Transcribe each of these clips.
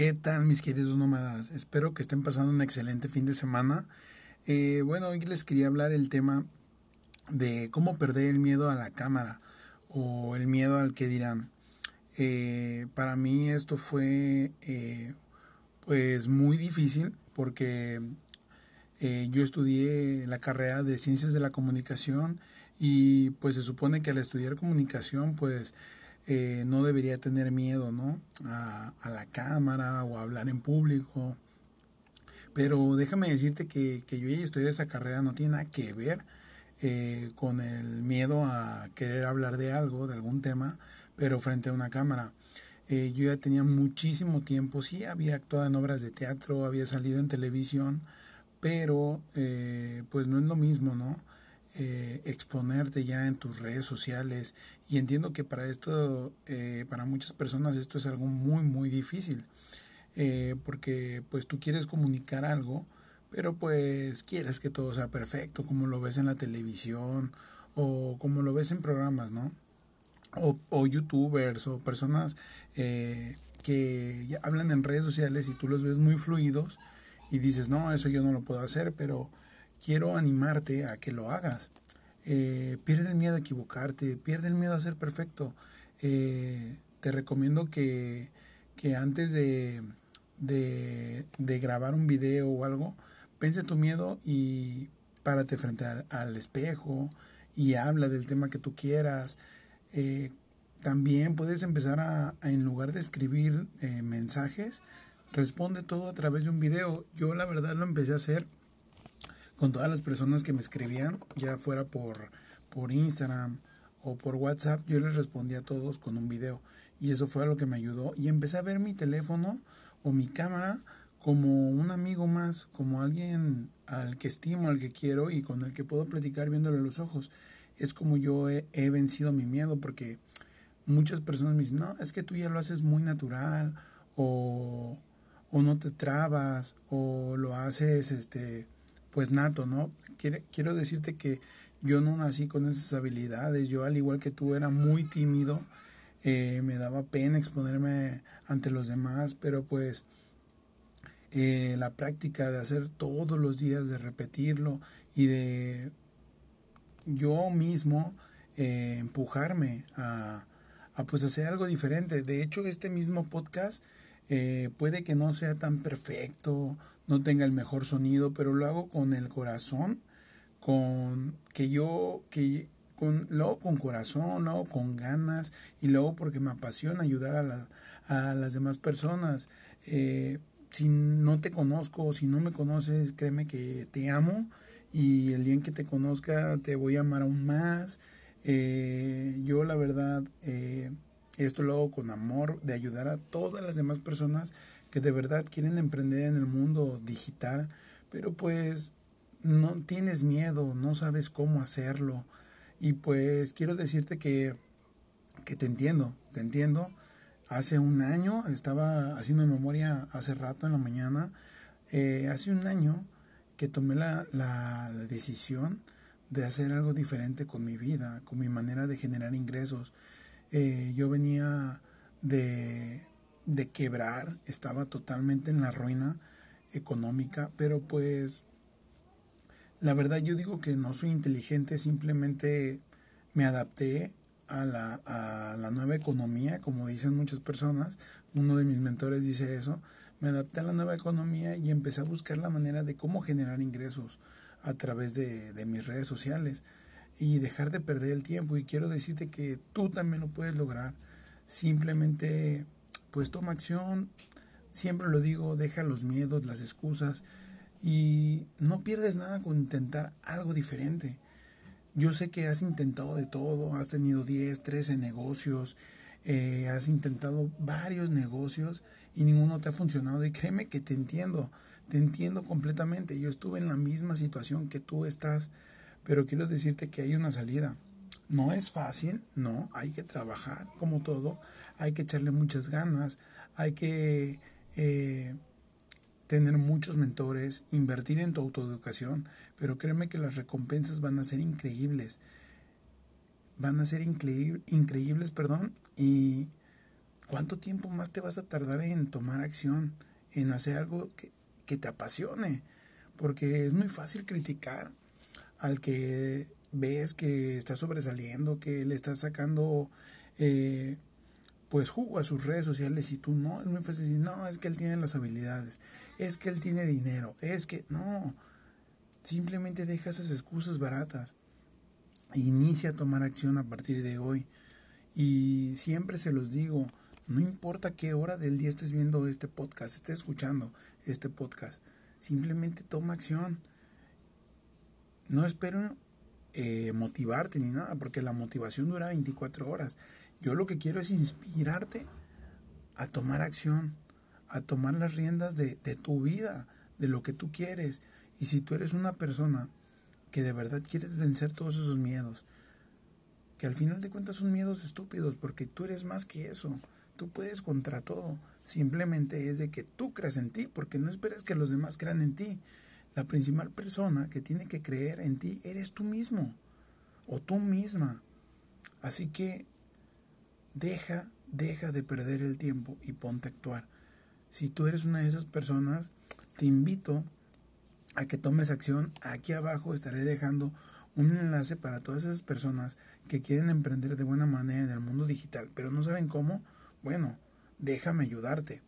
¿Qué tal mis queridos nómadas? Espero que estén pasando un excelente fin de semana. Eh, bueno, hoy les quería hablar el tema de cómo perder el miedo a la cámara o el miedo al que dirán. Eh, para mí esto fue eh, pues muy difícil porque yo estudié la carrera de ciencias de la comunicación y pues se supone que al estudiar comunicación pues eh, no debería tener miedo, ¿no? A, la cámara o a hablar en público. Pero déjame decirte que, que yo ya estudié esa carrera no tiene nada que ver eh, con el miedo a querer hablar de algo, de algún tema, pero frente a una cámara. Eh, yo ya tenía muchísimo tiempo, sí, había actuado en obras de teatro, había salido en televisión, pero pues no es lo mismo, ¿no? Eh, exponerte ya en tus redes sociales y entiendo que para esto eh, para muchas personas esto es algo muy muy difícil eh, porque pues tú quieres comunicar algo pero pues quieres que todo sea perfecto como lo ves en la televisión o como lo ves en programas no o, o youtubers o personas que hablan en redes sociales y tú los ves muy fluidos y dices no eso yo no lo puedo hacer pero quiero animarte a que lo hagas. Eh, pierde el miedo a equivocarte, pierde el miedo a ser perfecto. Eh, te recomiendo que, que antes de, de, grabar un video o algo, pense tu miedo y párate frente al, espejo y habla del tema que tú quieras. Eh, también puedes empezar a, en lugar de escribir mensajes, responde todo a través de un video. Yo la verdad lo empecé a hacer con todas las personas que me escribían, ya fuera por, por Instagram o por WhatsApp, yo les respondía a todos con un video. Y eso fue lo que me ayudó. Y empecé a ver mi teléfono o mi cámara como un amigo más, como alguien al que estimo, al que quiero y con el que puedo platicar viéndole los ojos. Es como yo he, he vencido mi miedo porque muchas personas me dicen, no, es que tú ya lo haces muy natural o, o no te trabas o lo haces este pues nato, ¿no? Quiero, decirte que yo no nací con esas habilidades, yo al igual que tú era muy tímido, eh, me daba pena exponerme ante los demás, pero pues eh, la práctica de hacer todos los días, de repetirlo y de yo mismo eh, empujarme a, a, pues hacer algo diferente. De hecho, este mismo podcast eh, puede que no sea tan perfecto, no tenga el mejor sonido, pero lo hago con el corazón, con que yo, que con, lo con corazón, lo con ganas y luego porque me apasiona ayudar a, a las demás personas. Eh, si no te conozco, si no me conoces, créeme que te amo y el día en que te conozca te voy a amar aún más. Eh, yo la verdad esto lo hago con amor de ayudar a todas las demás personas que de verdad quieren emprender en el mundo digital, pero pues no tienes miedo, no sabes cómo hacerlo. Y pues quiero decirte que, que te entiendo, te entiendo. Hace un año, estaba haciendo memoria hace rato en la mañana, eh, hace un año que tomé la, la decisión de hacer algo diferente con mi vida, con mi manera de generar ingresos. Eh, yo venía de, de quebrar, estaba totalmente en la ruina económica, pero pues la verdad yo digo que no soy inteligente, simplemente me adapté a la, a la nueva economía, como dicen muchas personas, uno de mis mentores dice eso, me adapté a la nueva economía y empecé a buscar la manera de cómo generar ingresos a través de, de mis redes sociales y dejar de perder el tiempo. Y quiero decirte que tú también lo puedes lograr. Simplemente, pues toma acción. Siempre lo digo, deja los miedos, las excusas y no pierdes nada con intentar algo diferente. Yo sé que has intentado de todo, has tenido 10, 13 negocios, eh, has intentado varios negocios y ninguno te ha funcionado. Y créeme que te entiendo, te entiendo completamente. Yo estuve en la misma situación que tú estás pero quiero decirte que hay una salida. No es fácil, no, hay que trabajar como todo, hay que echarle muchas ganas, hay que eh, tener muchos mentores, invertir en tu autoeducación, pero créeme que las recompensas van a ser increíbles, van a ser increíbles, perdón, y ¿cuánto tiempo más te vas a tardar en tomar acción, en hacer algo que, que te apasione? Porque es muy fácil criticar al que ves que está sobresaliendo, que le está sacando eh, pues jugo a sus redes sociales y tú no, es muy fácil decir, no, es que él tiene las habilidades, es que él tiene dinero, es que no, simplemente deja esas excusas baratas, inicia a tomar acción a partir de hoy. Y siempre se los digo, no importa qué hora del día estés viendo este podcast, estés escuchando este podcast, simplemente toma acción. No espero eh, motivarte ni nada, porque la motivación dura 24 horas. Yo lo que quiero es inspirarte a tomar acción, a tomar las riendas de, de tu vida, de lo que tú quieres. Y si tú eres una persona que de verdad quieres vencer todos esos miedos, que al final de cuentas son miedos estúpidos, porque tú eres más que eso. Tú puedes contra todo. Simplemente es de que tú creas en ti, porque no esperes que los demás crean en ti. La principal persona que tiene que creer en ti eres tú mismo o tú misma. Así que deja, deja de perder el tiempo y ponte a actuar. Si tú eres una de esas personas, te invito a que tomes acción. Aquí abajo estaré dejando un enlace para todas esas personas que quieren emprender de buena manera en el mundo digital, pero no saben cómo. Bueno, déjame ayudarte.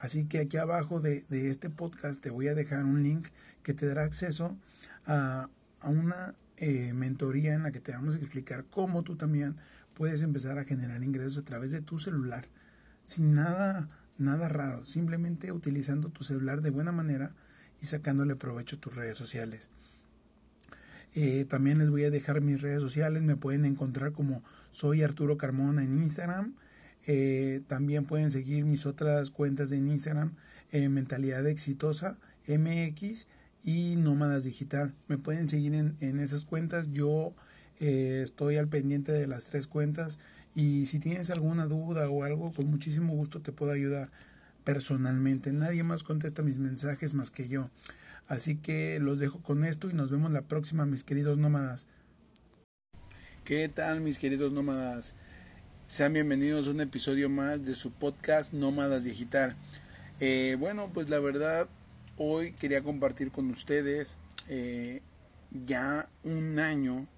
Así que aquí abajo de, este podcast te voy a dejar un link que te dará acceso a, una eh, mentoría en la que te vamos a explicar cómo tú también puedes empezar a generar ingresos a través de tu celular, sin nada, nada raro, simplemente utilizando tu celular de buena manera y sacándole provecho a tus redes sociales. Eh, también les voy a dejar mis redes sociales, me pueden encontrar como soy Arturo Carmona en Instagram eh, también pueden seguir mis otras cuentas de Instagram, eh, Mentalidad Exitosa, MX y Nómadas Digital. Me pueden seguir en, esas cuentas. Yo eh, estoy al pendiente de las tres cuentas y si tienes alguna duda o algo, con muchísimo gusto te puedo ayudar personalmente. Nadie más contesta mis mensajes más que yo. Así que los dejo con esto y nos vemos la próxima, mis queridos nómadas. ¿Qué tal, mis queridos nómadas? Sean bienvenidos a un episodio más de su podcast Nómadas Digital. Eh, bueno, pues la verdad, hoy quería compartir con ustedes eh, ya un año,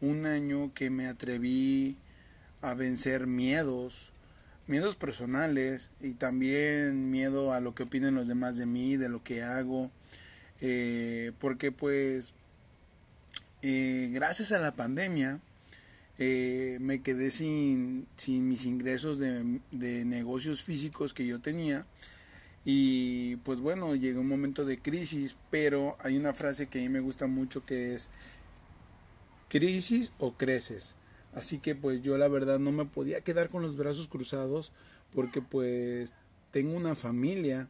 un año que me atreví a vencer miedos, miedos personales y también miedo a lo que opinen los demás de mí, de lo que hago, eh, porque pues gracias a la pandemia, eh, me quedé sin, sin mis ingresos de, de, negocios físicos que yo tenía. Y pues bueno, llegó un momento de crisis, pero hay una frase que a mí me gusta mucho que es crisis o creces. Así que pues yo la verdad no me podía quedar con los brazos cruzados porque pues tengo una familia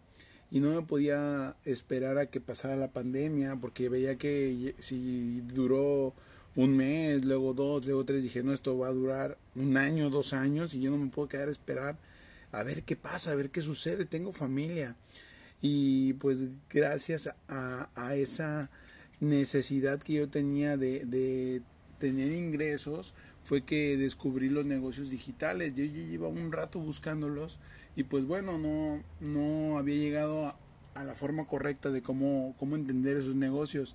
y no me podía esperar a que pasara la pandemia porque veía que si duró un mes, luego dos, luego tres, dije, no, esto va a durar un año, dos años y yo no me puedo quedar a esperar a ver qué pasa, a ver qué sucede, tengo familia. Y pues gracias a, esa necesidad que yo tenía de, de, tener ingresos, fue que descubrí los negocios digitales. Yo ya llevaba un rato buscándolos y pues bueno, no, no había llegado a, a la forma correcta de cómo, cómo entender esos negocios.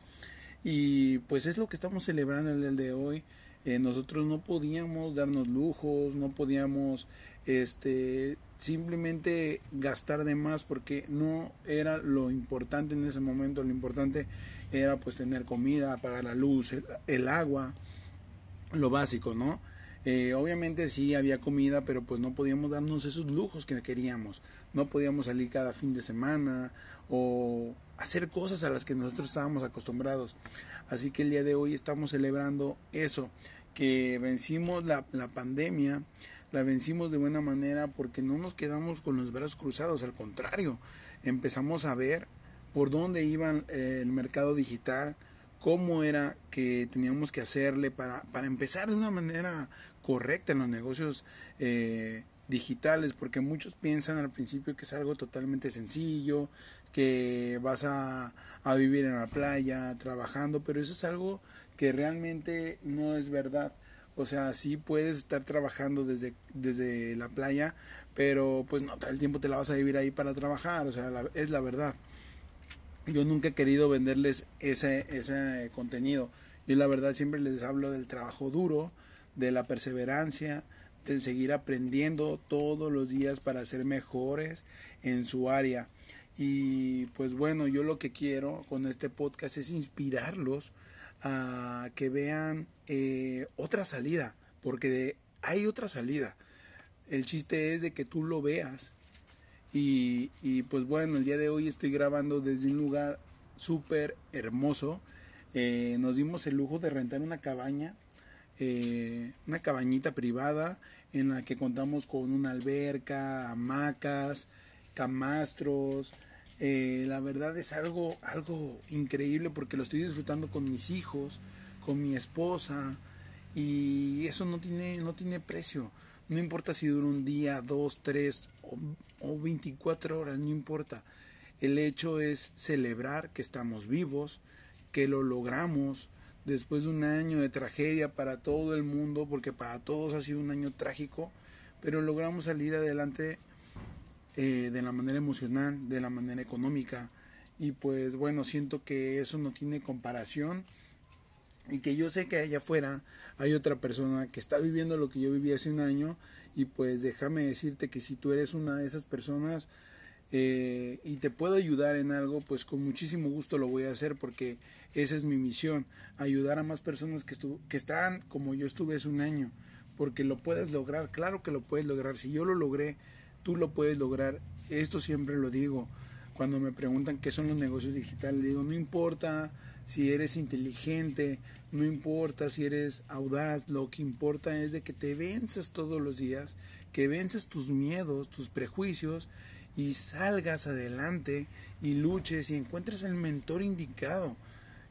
Y pues es lo que estamos celebrando el día de hoy. Eh, nosotros no podíamos darnos lujos, no podíamos este simplemente gastar de más porque no era lo importante en ese momento, lo importante era pues tener comida, pagar la luz, el, agua, lo básico, ¿no? Eh, obviamente sí había comida, pero pues no podíamos darnos esos lujos que queríamos. No podíamos salir cada fin de semana o hacer cosas a las que nosotros estábamos acostumbrados. Así que el día de hoy estamos celebrando eso, que vencimos la, pandemia, la vencimos de buena manera porque no nos quedamos con los brazos cruzados, al contrario, empezamos a ver por dónde iba eh, el mercado digital, cómo era que teníamos que hacerle para, para empezar de una manera correcta en los negocios eh, digitales, porque muchos piensan al principio que es algo totalmente sencillo, que vas a, a vivir en la playa, trabajando, pero eso es algo que realmente no es verdad, O sea, sí puedes estar trabajando desde, desde la playa, pero pues no todo el tiempo te la vas a vivir ahí para trabajar, o sea, es la verdad. Yo nunca he querido venderles ese, ese contenido. Yo la verdad siempre les hablo del trabajo duro, de la perseverancia, del seguir aprendiendo todos los días para ser mejores en su área. Y pues bueno, yo lo que quiero con este podcast es inspirarlos a que vean eh, otra salida, porque hay otra salida. El chiste es de que tú lo veas. Y, pues bueno, el día de hoy estoy grabando desde un lugar súper hermoso. Eh, nos dimos el lujo de rentar una cabaña, eh, una cabañita privada en la que contamos con una alberca, hamacas, camastros. Eh, la verdad es algo, algo increíble porque lo estoy disfrutando con mis hijos, con mi esposa y eso no tiene, no tiene precio. No importa si dura un día, dos, tres o, 24 horas, no importa. El hecho es celebrar que estamos vivos, que lo logramos después de un año de tragedia para todo el mundo, porque para todos ha sido un año trágico, pero logramos salir adelante eh, de la manera emocional, de la manera económica. Y pues bueno, siento que eso no tiene comparación. Y que yo sé que allá afuera hay otra persona que está viviendo lo que yo viví hace un año. Y pues déjame decirte que si tú eres una de esas personas eh, y te puedo ayudar en algo, pues con muchísimo gusto lo voy a hacer porque esa es mi misión, ayudar a más personas que, que están como yo estuve hace un año, porque lo puedes lograr, claro que lo puedes lograr, si yo lo logré, tú lo puedes lograr, esto siempre lo digo, cuando me preguntan qué son los negocios digitales, digo, no importa si eres inteligente, no importa si eres audaz, lo que importa es de que te venzas todos los días, que vences tus miedos, tus prejuicios y salgas adelante y luches y encuentres el mentor indicado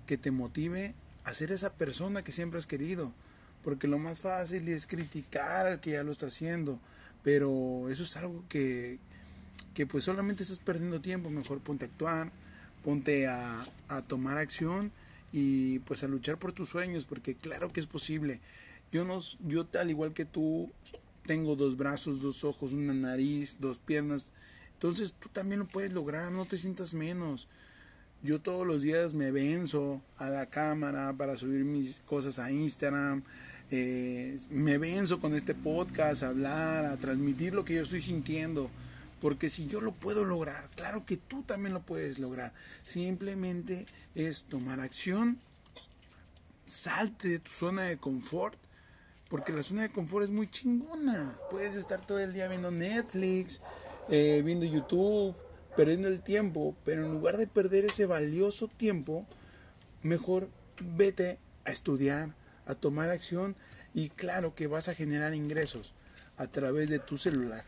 que te motive a ser esa persona que siempre has querido. Porque lo más fácil es criticar al que ya lo está haciendo, pero eso es algo que, que pues solamente estás perdiendo tiempo, mejor ponte a actuar, ponte a, tomar acción y pues a luchar por tus sueños, porque claro que es posible. Yo, no, yo al igual que tú, tengo dos brazos, dos ojos, una nariz, dos piernas. Entonces tú también lo puedes lograr, no te sientas menos. Yo todos los días me venzo a la cámara para subir mis cosas a Instagram. Eh, me venzo con este podcast, a hablar, a transmitir lo que yo estoy sintiendo. Porque si yo lo puedo lograr, claro que tú también lo puedes lograr. Simplemente es tomar acción, salte de tu zona de confort, porque la zona de confort es muy chingona. Puedes estar todo el día viendo Netflix, eh, viendo YouTube, perdiendo el tiempo, pero en lugar de perder ese valioso tiempo, mejor vete a estudiar, a tomar acción y claro que vas a generar ingresos a través de tu celular.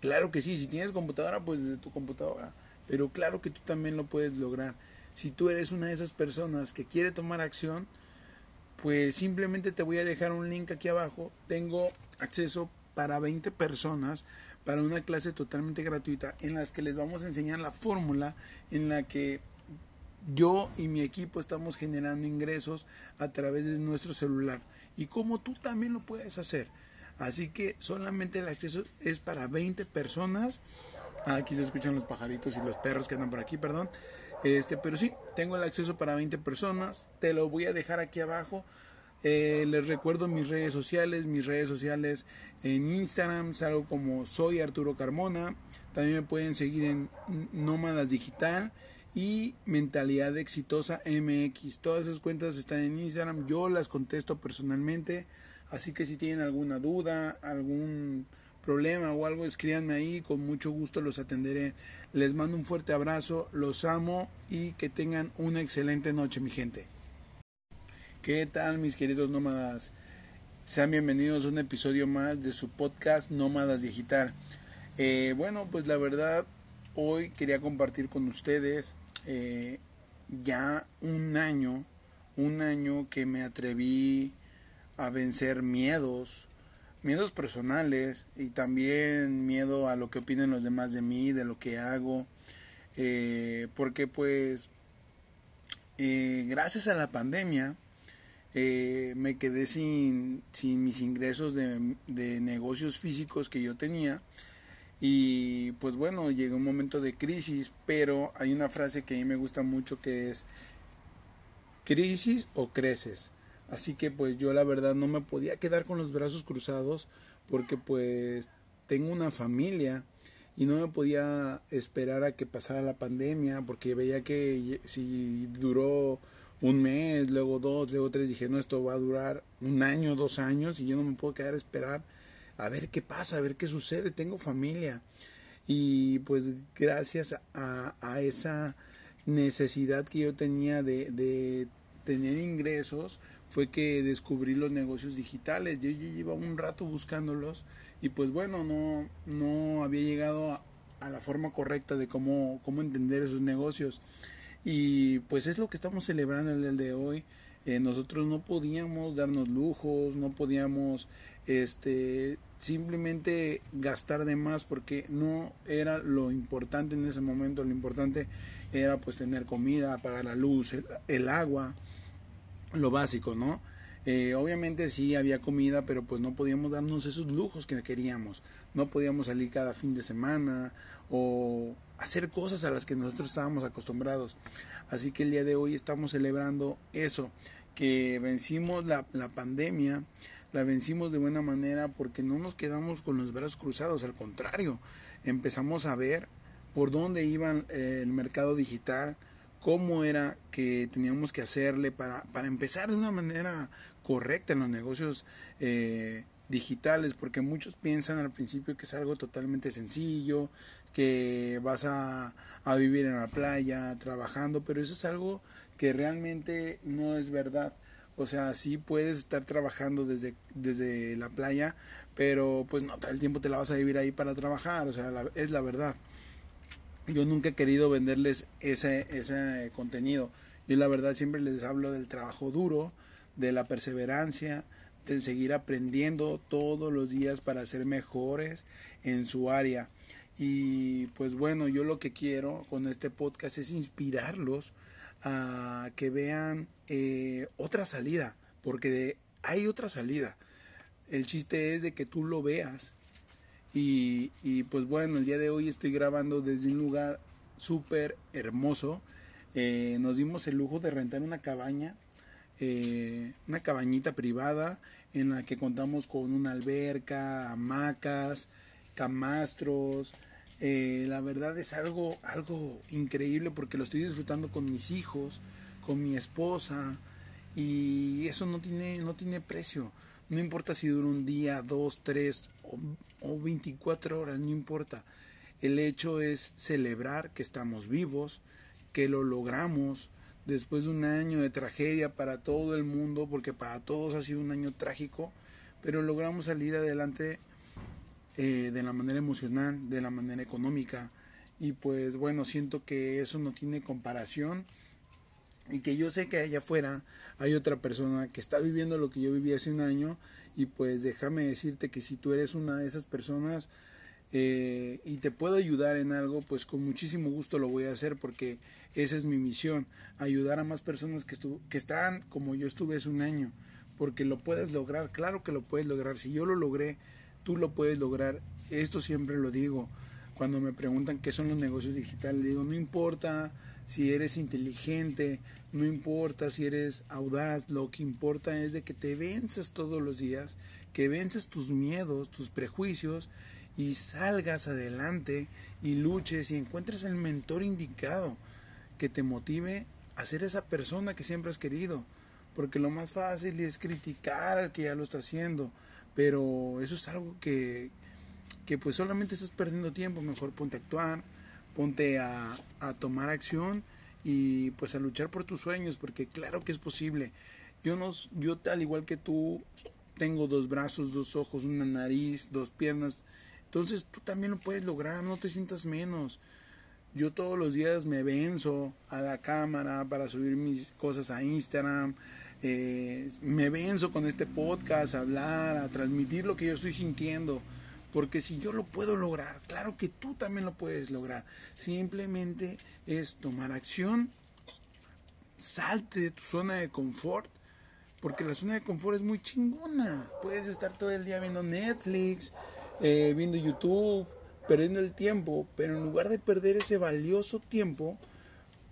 Claro que sí, si tienes computadora, pues desde tu computadora. Pero claro que tú también lo puedes lograr. Si tú eres una de esas personas que quiere tomar acción, pues simplemente te voy a dejar un link aquí abajo. Tengo acceso para 20 personas para una clase totalmente gratuita en las que les vamos a enseñar la fórmula en la que yo y mi equipo estamos generando ingresos a través de nuestro celular y cómo tú también lo puedes hacer. Así que solamente el acceso es para 20 personas. Aquí se escuchan los pajaritos y los perros que andan por aquí, perdón. Este, pero sí, tengo el acceso para 20 personas. Te lo voy a dejar aquí abajo. Eh, les recuerdo mis redes sociales, mis redes sociales en Instagram, salgo como soy Arturo Carmona. También me pueden seguir en Nómadas Digital y Mentalidad Exitosa MX. Todas esas cuentas están en Instagram. Yo las contesto personalmente. Así que si tienen alguna duda, algún problema o algo, escríbanme ahí, con mucho gusto los atenderé. Les mando un fuerte abrazo, los amo y que tengan una excelente noche, mi gente. ¿Qué tal, mis queridos nómadas? Sean bienvenidos a un episodio más de su podcast Nómadas Digital. Eh, bueno, pues la verdad, hoy quería compartir con ustedes eh, ya un año, un año que me atreví a vencer miedos, miedos personales y también miedo a lo que opinen los demás de mí, de lo que hago, eh, porque pues eh, gracias a la pandemia eh, me quedé sin, sin mis ingresos de, de, negocios físicos que yo tenía. Y pues bueno, llegó un momento de crisis, pero hay una frase que a mí me gusta mucho que es crisis o creces. Así que pues yo la verdad no me podía quedar con los brazos cruzados porque pues tengo una familia y no me podía esperar a que pasara la pandemia porque veía que si duró un mes, luego dos, luego tres, dije, no, esto va a durar un año, dos años y yo no me puedo quedar a esperar a ver qué pasa, a ver qué sucede, tengo familia. Y pues gracias a, esa necesidad que yo tenía de, tener ingresos, fue que descubrí los negocios digitales. Yo ya llevaba un rato buscándolos y pues bueno, no, no había llegado a, a la forma correcta de cómo, cómo entender esos negocios. Y pues es lo que estamos celebrando el día de hoy. Eh, nosotros no podíamos darnos lujos, no podíamos este simplemente gastar de más porque no era lo importante en ese momento, lo importante era pues tener comida, pagar la luz, el, agua, lo básico, ¿no? Eh, obviamente sí había comida, pero pues no podíamos darnos esos lujos que queríamos. No podíamos salir cada fin de semana o hacer cosas a las que nosotros estábamos acostumbrados. Así que el día de hoy estamos celebrando eso, que vencimos la, la pandemia, la vencimos de buena manera porque no nos quedamos con los brazos cruzados, al contrario, empezamos a ver por dónde iba eh, el mercado digital, cómo era que teníamos que hacerle para, para empezar de una manera correcta en los negocios eh, digitales, porque muchos piensan al principio que es algo totalmente sencillo, que vas a, a vivir en la playa, trabajando, pero eso es algo que realmente no es verdad. O sea, sí puedes estar trabajando desde, desde la playa, pero pues no todo el tiempo te la vas a vivir ahí para trabajar, o sea, es la verdad. Yo nunca he querido venderles ese, ese contenido. Yo la verdad siempre les hablo del trabajo duro, de la perseverancia, del seguir aprendiendo todos los días para ser mejores en su área. Y pues bueno, yo lo que quiero con este podcast es inspirarlos a que vean eh, otra salida, porque hay otra salida. El chiste es de que tú lo veas. Y, y pues bueno, el día de hoy estoy grabando desde un lugar súper hermoso. Eh, nos dimos el lujo de rentar una cabaña, eh, una cabañita privada en la que contamos con una alberca, hamacas, camastros, eh, la verdad es algo, algo increíble porque lo estoy disfrutando con mis hijos, con mi esposa y eso no tiene, no tiene precio. No importa si dura un día, dos, tres o, o 24 horas, no importa. El hecho es celebrar que estamos vivos, que lo logramos después de un año de tragedia para todo el mundo, porque para todos ha sido un año trágico, pero logramos salir adelante eh, de la manera emocional, de la manera económica. Y pues bueno, siento que eso no tiene comparación. Y que yo sé que allá afuera hay otra persona que está viviendo lo que yo viví hace un año. Y pues déjame decirte que si tú eres una de esas personas eh, y te puedo ayudar en algo, pues con muchísimo gusto lo voy a hacer porque esa es mi misión, ayudar a más personas que, que están como yo estuve hace un año, porque lo puedes lograr, claro que lo puedes lograr, si yo lo logré, tú lo puedes lograr. Esto siempre lo digo. Cuando me preguntan qué son los negocios digitales, digo, no importa si eres inteligente, no importa si eres audaz, lo que importa es de que te venzas todos los días, que vences tus miedos, tus prejuicios y salgas adelante y luches y encuentres el mentor indicado que te motive a ser esa persona que siempre has querido. Porque lo más fácil es criticar al que ya lo está haciendo pero eso es algo que, que pues solamente estás perdiendo tiempo, mejor ponte a actuar, ponte a, a tomar acción y pues a luchar por tus sueños, porque claro que es posible. Yo, no, yo al igual que tú, tengo dos brazos, dos ojos, una nariz, dos piernas. Entonces tú también lo puedes lograr, no te sientas menos. Yo todos los días me venzo a la cámara para subir mis cosas a Instagram, eh, me venzo con este podcast a hablar, a transmitir lo que yo estoy sintiendo. Porque si yo lo puedo lograr, claro que tú también lo puedes lograr. Simplemente es tomar acción, salte de tu zona de confort, Porque la zona de confort es muy chingona. Puedes estar todo el día viendo Netflix, eh, viendo YouTube, perdiendo el tiempo. Pero en lugar de perder ese valioso tiempo,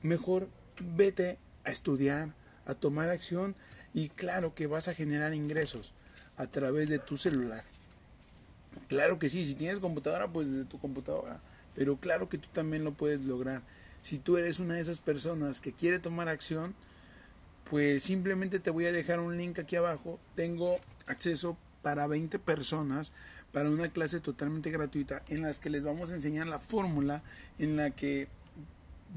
mejor vete a estudiar, a tomar acción y claro que vas a generar ingresos a través de tu celular. Claro que sí, si tienes computadora, pues desde tu computadora. Pero claro que tú también lo puedes lograr. Si tú eres una de esas personas que quiere tomar acción, pues simplemente te voy a dejar un link aquí abajo. Tengo acceso para 20 personas para una clase totalmente gratuita en las que les vamos a enseñar la fórmula en la que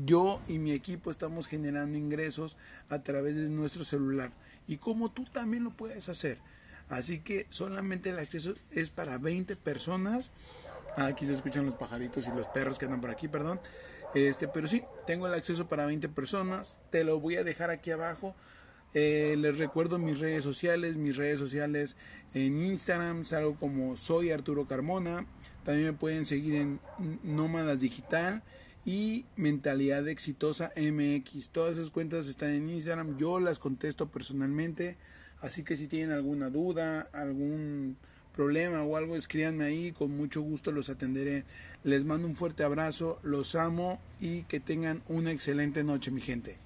yo y mi equipo estamos generando ingresos a través de nuestro celular y cómo tú también lo puedes hacer. Así que solamente el acceso es para 20 personas. Aquí se escuchan los pajaritos y los perros que andan por aquí, perdón. Este, pero sí, tengo el acceso para 20 personas. Te lo voy a dejar aquí abajo. Eh, les recuerdo mis redes sociales. Mis redes sociales en Instagram salgo como soy Arturo Carmona. También me pueden seguir en Nómadas Digital y Mentalidad Exitosa MX. Todas esas cuentas están en Instagram. Yo las contesto personalmente. Así que si tienen alguna duda, algún problema o algo, escríbanme ahí, con mucho gusto los atenderé. Les mando un fuerte abrazo, los amo y que tengan una excelente noche, mi gente.